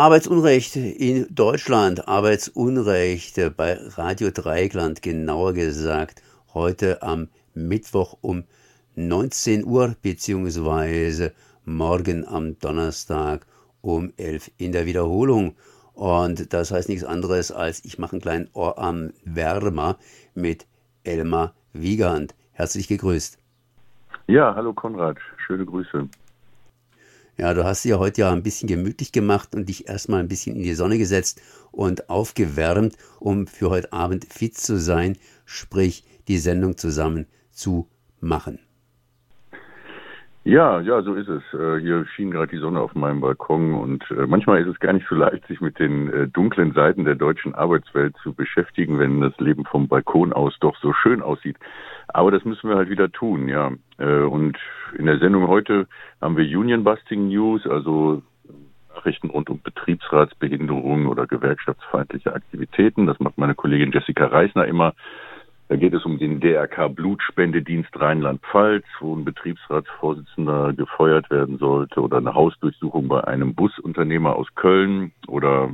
Arbeitsunrecht in Deutschland, Arbeitsunrecht bei Radio Dreieckland, genauer gesagt, heute am Mittwoch um 19 Uhr, beziehungsweise morgen am Donnerstag um 11 in der Wiederholung. Und das heißt nichts anderes als, ich mache einen kleinen Ohr am Wärmer mit Elmar Wiegand. Herzlich gegrüßt. Ja, hallo Konrad, schöne Grüße. Ja, du hast dir heute ja ein bisschen gemütlich gemacht und dich erstmal ein bisschen in die Sonne gesetzt und aufgewärmt, um für heute Abend fit zu sein, sprich die Sendung zusammen zu machen. Ja, ja, so ist es. Äh, hier schien gerade die Sonne auf meinem Balkon und äh, manchmal ist es gar nicht so leicht, sich mit den äh, dunklen Seiten der deutschen Arbeitswelt zu beschäftigen, wenn das Leben vom Balkon aus doch so schön aussieht. Aber das müssen wir halt wieder tun, ja. Und in der Sendung heute haben wir Union Busting News, also Nachrichten rund um Betriebsratsbehinderungen oder gewerkschaftsfeindliche Aktivitäten. Das macht meine Kollegin Jessica Reisner immer. Da geht es um den DRK Blutspendedienst Rheinland-Pfalz, wo ein Betriebsratsvorsitzender gefeuert werden sollte oder eine Hausdurchsuchung bei einem Busunternehmer aus Köln oder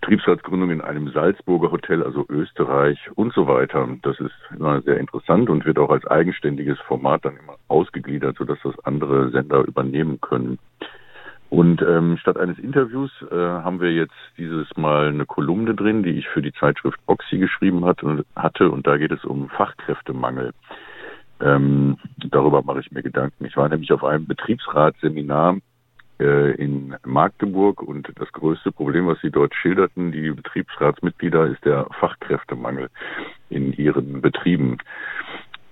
Betriebsratsgründung in einem Salzburger Hotel, also Österreich und so weiter. Das ist immer sehr interessant und wird auch als eigenständiges Format dann immer ausgegliedert, sodass das andere Sender übernehmen können. Und ähm, statt eines Interviews äh, haben wir jetzt dieses Mal eine Kolumne drin, die ich für die Zeitschrift Oxy geschrieben hatte, hatte und da geht es um Fachkräftemangel. Ähm, darüber mache ich mir Gedanken. Ich war nämlich auf einem Betriebsratsseminar äh, in Magdeburg und das größte Problem, was Sie dort schilderten, die Betriebsratsmitglieder, ist der Fachkräftemangel in ihren Betrieben.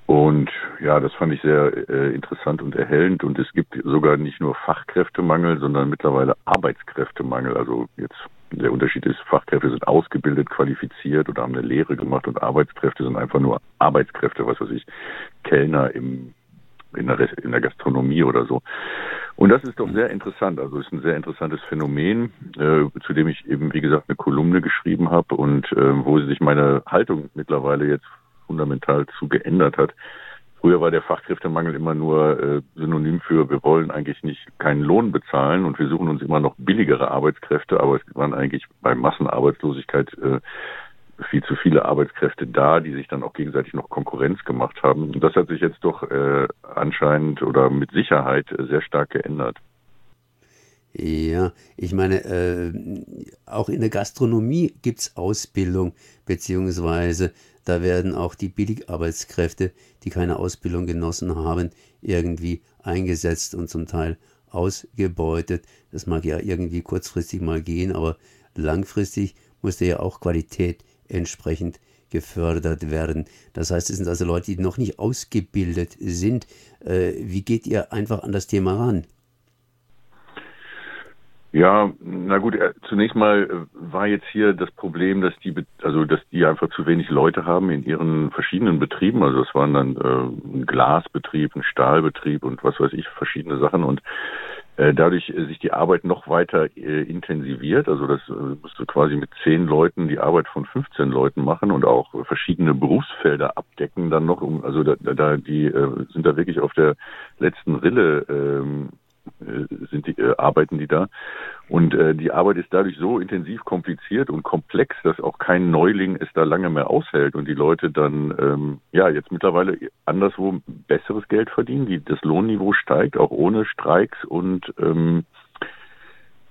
Und ja, das fand ich sehr äh, interessant und erhellend. Und es gibt sogar nicht nur Fachkräftemangel, sondern mittlerweile Arbeitskräftemangel. Also jetzt der Unterschied ist, Fachkräfte sind ausgebildet, qualifiziert oder haben eine Lehre gemacht und Arbeitskräfte sind einfach nur Arbeitskräfte, was weiß ich, Kellner im, in, der, in der Gastronomie oder so. Und das ist doch sehr interessant. Also es ist ein sehr interessantes Phänomen, äh, zu dem ich eben, wie gesagt, eine Kolumne geschrieben habe und äh, wo sich meine Haltung mittlerweile jetzt fundamental zu geändert hat. Früher war der Fachkräftemangel immer nur äh, synonym für, wir wollen eigentlich nicht keinen Lohn bezahlen und wir suchen uns immer noch billigere Arbeitskräfte, aber es waren eigentlich bei Massenarbeitslosigkeit äh, viel zu viele Arbeitskräfte da, die sich dann auch gegenseitig noch Konkurrenz gemacht haben. Und das hat sich jetzt doch äh, anscheinend oder mit Sicherheit sehr stark geändert. Ja, ich meine, äh, auch in der Gastronomie gibt es Ausbildung, beziehungsweise da werden auch die Billigarbeitskräfte, die keine Ausbildung genossen haben, irgendwie eingesetzt und zum Teil ausgebeutet. Das mag ja irgendwie kurzfristig mal gehen, aber langfristig muss ja auch Qualität entsprechend gefördert werden. Das heißt, es sind also Leute, die noch nicht ausgebildet sind. Äh, wie geht ihr einfach an das Thema ran? Ja, na gut, äh, zunächst mal äh, war jetzt hier das Problem, dass die, also dass die einfach zu wenig Leute haben in ihren verschiedenen Betrieben. Also es waren dann äh, ein Glasbetrieb, ein Stahlbetrieb und was weiß ich, verschiedene Sachen und äh, dadurch äh, sich die Arbeit noch weiter äh, intensiviert. Also das äh, musste quasi mit zehn Leuten die Arbeit von 15 Leuten machen und auch verschiedene Berufsfelder abdecken dann noch. Um, also da, da die äh, sind da wirklich auf der letzten Rille ähm, äh, sind die, äh, arbeiten die da. Und äh, die Arbeit ist dadurch so intensiv kompliziert und komplex, dass auch kein Neuling es da lange mehr aushält und die Leute dann ähm, ja jetzt mittlerweile anderswo besseres Geld verdienen, die das Lohnniveau steigt, auch ohne Streiks und ähm,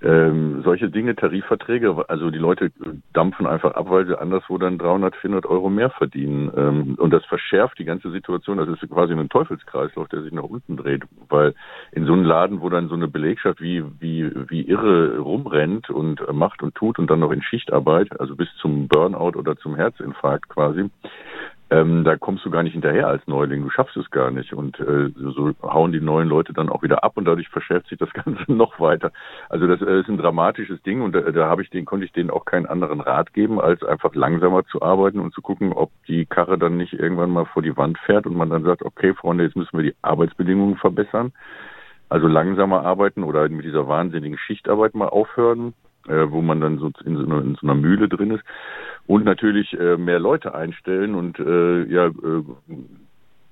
ähm, solche Dinge, Tarifverträge, also die Leute dampfen einfach ab, weil sie anderswo dann 300, 400 Euro mehr verdienen. Ähm, und das verschärft die ganze Situation. Das ist quasi ein Teufelskreislauf, der sich nach unten dreht, weil in so einem Laden, wo dann so eine Belegschaft wie, wie, wie irre rumrennt und macht und tut und dann noch in Schichtarbeit, also bis zum Burnout oder zum Herzinfarkt quasi, ähm, da kommst du gar nicht hinterher als Neuling, du schaffst es gar nicht. Und äh, so hauen die neuen Leute dann auch wieder ab und dadurch verschärft sich das Ganze noch weiter. Also das äh, ist ein dramatisches Ding und da, da habe ich den, konnte ich denen auch keinen anderen Rat geben, als einfach langsamer zu arbeiten und zu gucken, ob die Karre dann nicht irgendwann mal vor die Wand fährt und man dann sagt, okay, Freunde, jetzt müssen wir die Arbeitsbedingungen verbessern. Also langsamer arbeiten oder mit dieser wahnsinnigen Schichtarbeit mal aufhören, äh, wo man dann so in so, einer, Mühle drin ist und natürlich äh, mehr Leute einstellen und äh, ja äh,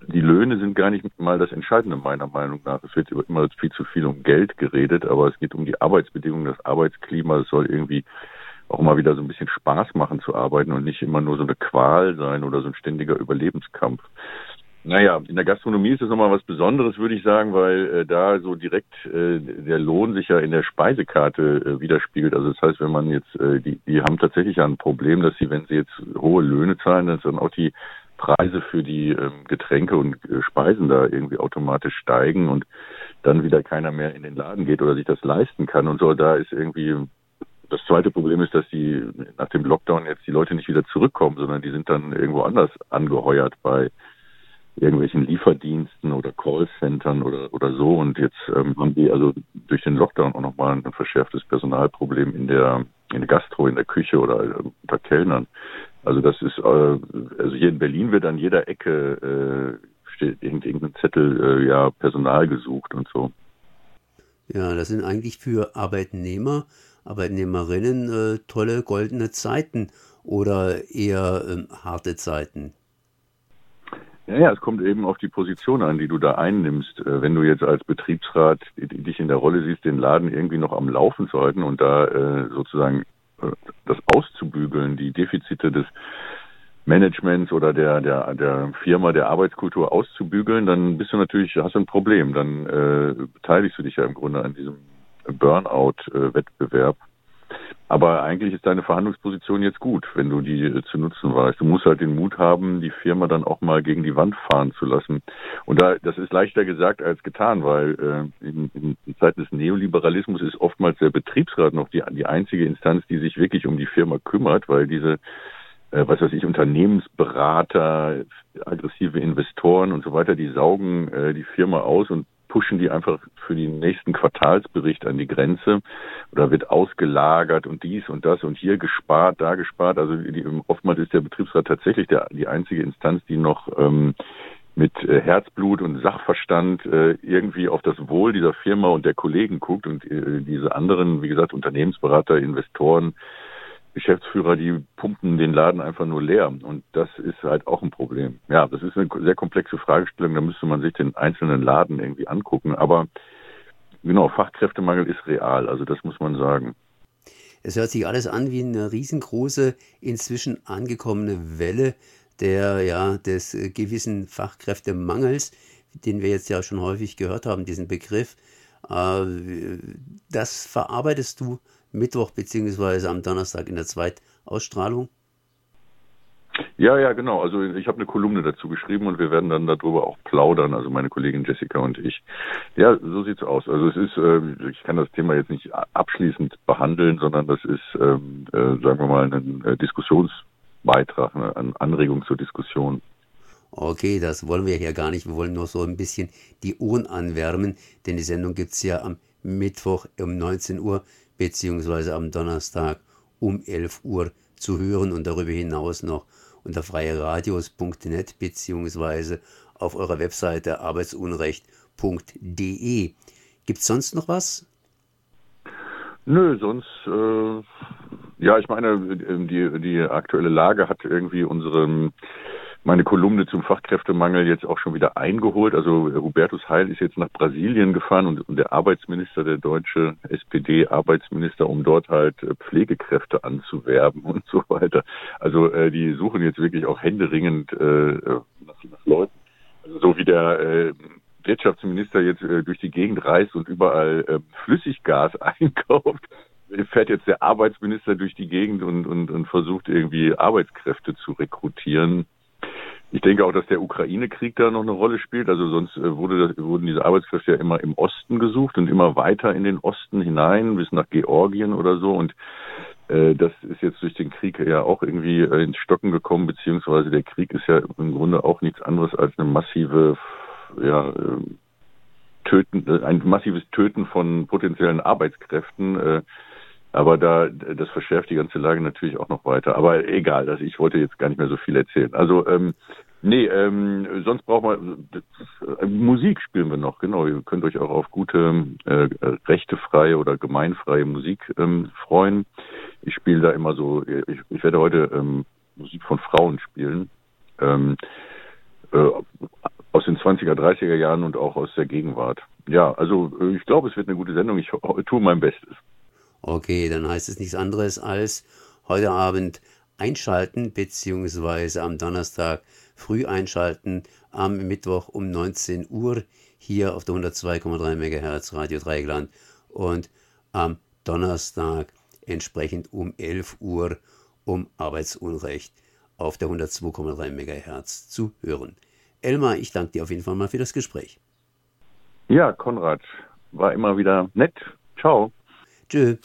die Löhne sind gar nicht mal das Entscheidende meiner Meinung nach. Es wird immer viel zu viel um Geld geredet, aber es geht um die Arbeitsbedingungen, das Arbeitsklima. Es soll irgendwie auch mal wieder so ein bisschen Spaß machen zu arbeiten und nicht immer nur so eine Qual sein oder so ein ständiger Überlebenskampf. Naja, in der Gastronomie ist es nochmal was Besonderes, würde ich sagen, weil äh, da so direkt äh, der Lohn sich ja in der Speisekarte äh, widerspiegelt. Also das heißt, wenn man jetzt, äh, die, die haben tatsächlich ein Problem, dass sie, wenn sie jetzt hohe Löhne zahlen, dass dann auch die Preise für die ähm, Getränke und äh, Speisen da irgendwie automatisch steigen und dann wieder keiner mehr in den Laden geht oder sich das leisten kann und so. Da ist irgendwie das zweite Problem ist, dass die nach dem Lockdown jetzt die Leute nicht wieder zurückkommen, sondern die sind dann irgendwo anders angeheuert bei irgendwelchen Lieferdiensten oder Callcentern oder, oder so. Und jetzt ähm, haben die also durch den Lockdown auch nochmal ein verschärftes Personalproblem in der, in der Gastro, in der Küche oder äh, unter Kellnern. Also das ist, äh, also hier in Berlin wird an jeder Ecke äh, steht irgendein Zettel, äh, ja, Personal gesucht und so. Ja, das sind eigentlich für Arbeitnehmer, Arbeitnehmerinnen äh, tolle goldene Zeiten oder eher ähm, harte Zeiten. Ja, ja, es kommt eben auf die Position an, die du da einnimmst. Äh, wenn du jetzt als Betriebsrat dich in der Rolle siehst, den Laden irgendwie noch am Laufen zu halten und da äh, sozusagen äh, das auszubügeln, die Defizite des Managements oder der, der, der Firma, der Arbeitskultur auszubügeln, dann bist du natürlich, hast du ein Problem. Dann äh, beteiligst du dich ja im Grunde an diesem Burnout-Wettbewerb. Aber eigentlich ist deine Verhandlungsposition jetzt gut, wenn du die äh, zu nutzen weißt. Du musst halt den Mut haben, die Firma dann auch mal gegen die Wand fahren zu lassen. Und da, das ist leichter gesagt als getan, weil äh, in, in, in Zeiten des Neoliberalismus ist oftmals der Betriebsrat noch die, die einzige Instanz, die sich wirklich um die Firma kümmert, weil diese äh, was weiß ich, Unternehmensberater, aggressive Investoren und so weiter, die saugen äh, die Firma aus und pushen die einfach für den nächsten Quartalsbericht an die Grenze oder wird ausgelagert und dies und das und hier gespart, da gespart. Also die, oftmals ist der Betriebsrat tatsächlich der, die einzige Instanz, die noch ähm, mit äh, Herzblut und Sachverstand äh, irgendwie auf das Wohl dieser Firma und der Kollegen guckt und äh, diese anderen, wie gesagt, Unternehmensberater, Investoren, Geschäftsführer, die pumpen den Laden einfach nur leer. Und das ist halt auch ein Problem. Ja, das ist eine sehr komplexe Fragestellung. Da müsste man sich den einzelnen Laden irgendwie angucken. Aber genau, Fachkräftemangel ist real. Also das muss man sagen. Es hört sich alles an wie eine riesengroße, inzwischen angekommene Welle der, ja, des gewissen Fachkräftemangels, den wir jetzt ja schon häufig gehört haben, diesen Begriff. Äh, das verarbeitest du Mittwoch beziehungsweise am Donnerstag in der Zweitausstrahlung? Ja, ja, genau. Also ich habe eine Kolumne dazu geschrieben und wir werden dann darüber auch plaudern, also meine Kollegin Jessica und ich. Ja, so sieht's aus. Also es ist, äh, ich kann das Thema jetzt nicht abschließend behandeln, sondern das ist, ähm, äh, sagen wir mal, ein äh, Diskussionsbeitrag, eine Anregung zur Diskussion. Okay, das wollen wir hier gar nicht. Wir wollen nur so ein bisschen die Ohren anwärmen, denn die Sendung gibt's ja am Mittwoch um 19 Uhr beziehungsweise am Donnerstag um 11 Uhr zu hören und darüber hinaus noch unter freieradios.net beziehungsweise auf eurer Webseite arbeitsunrecht.de. Gibt es sonst noch was? Nö, sonst, äh, ja, ich meine, die, die aktuelle Lage hat irgendwie unseren meine Kolumne zum Fachkräftemangel jetzt auch schon wieder eingeholt. Also Hubertus Heil ist jetzt nach Brasilien gefahren und, und der Arbeitsminister, der deutsche SPD-Arbeitsminister, um dort halt äh, Pflegekräfte anzuwerben und so weiter. Also äh, die suchen jetzt wirklich auch händeringend äh, nach, nach Leuten. Also so wie der äh, Wirtschaftsminister jetzt äh, durch die Gegend reist und überall äh, Flüssiggas einkauft, fährt jetzt der Arbeitsminister durch die Gegend und, und, und versucht irgendwie Arbeitskräfte zu rekrutieren. Ich denke auch, dass der Ukraine-Krieg da noch eine Rolle spielt. Also sonst äh, wurde das, wurden diese Arbeitskräfte ja immer im Osten gesucht und immer weiter in den Osten hinein, bis nach Georgien oder so. Und äh, das ist jetzt durch den Krieg ja auch irgendwie äh, ins Stocken gekommen, beziehungsweise der Krieg ist ja im Grunde auch nichts anderes als eine massive, ja, äh, Töten, ein massives Töten von potenziellen Arbeitskräften. Äh, aber da, das verschärft die ganze Lage natürlich auch noch weiter. Aber egal, also ich wollte jetzt gar nicht mehr so viel erzählen. Also, ähm, nee, ähm, sonst braucht man, äh, Musik spielen wir noch, genau. Ihr könnt euch auch auf gute, äh, rechtefreie oder gemeinfreie Musik ähm, freuen. Ich spiele da immer so, ich, ich werde heute ähm, Musik von Frauen spielen. Ähm, äh, aus den 20er, 30er Jahren und auch aus der Gegenwart. Ja, also äh, ich glaube, es wird eine gute Sendung. Ich tue mein Bestes. Okay, dann heißt es nichts anderes als heute Abend einschalten, beziehungsweise am Donnerstag früh einschalten, am Mittwoch um 19 Uhr hier auf der 102,3 MHz Radio Dreigland und am Donnerstag entsprechend um 11 Uhr um Arbeitsunrecht auf der 102,3 MHz zu hören. Elmar, ich danke dir auf jeden Fall mal für das Gespräch. Ja, Konrad, war immer wieder nett. Ciao. Tschüss.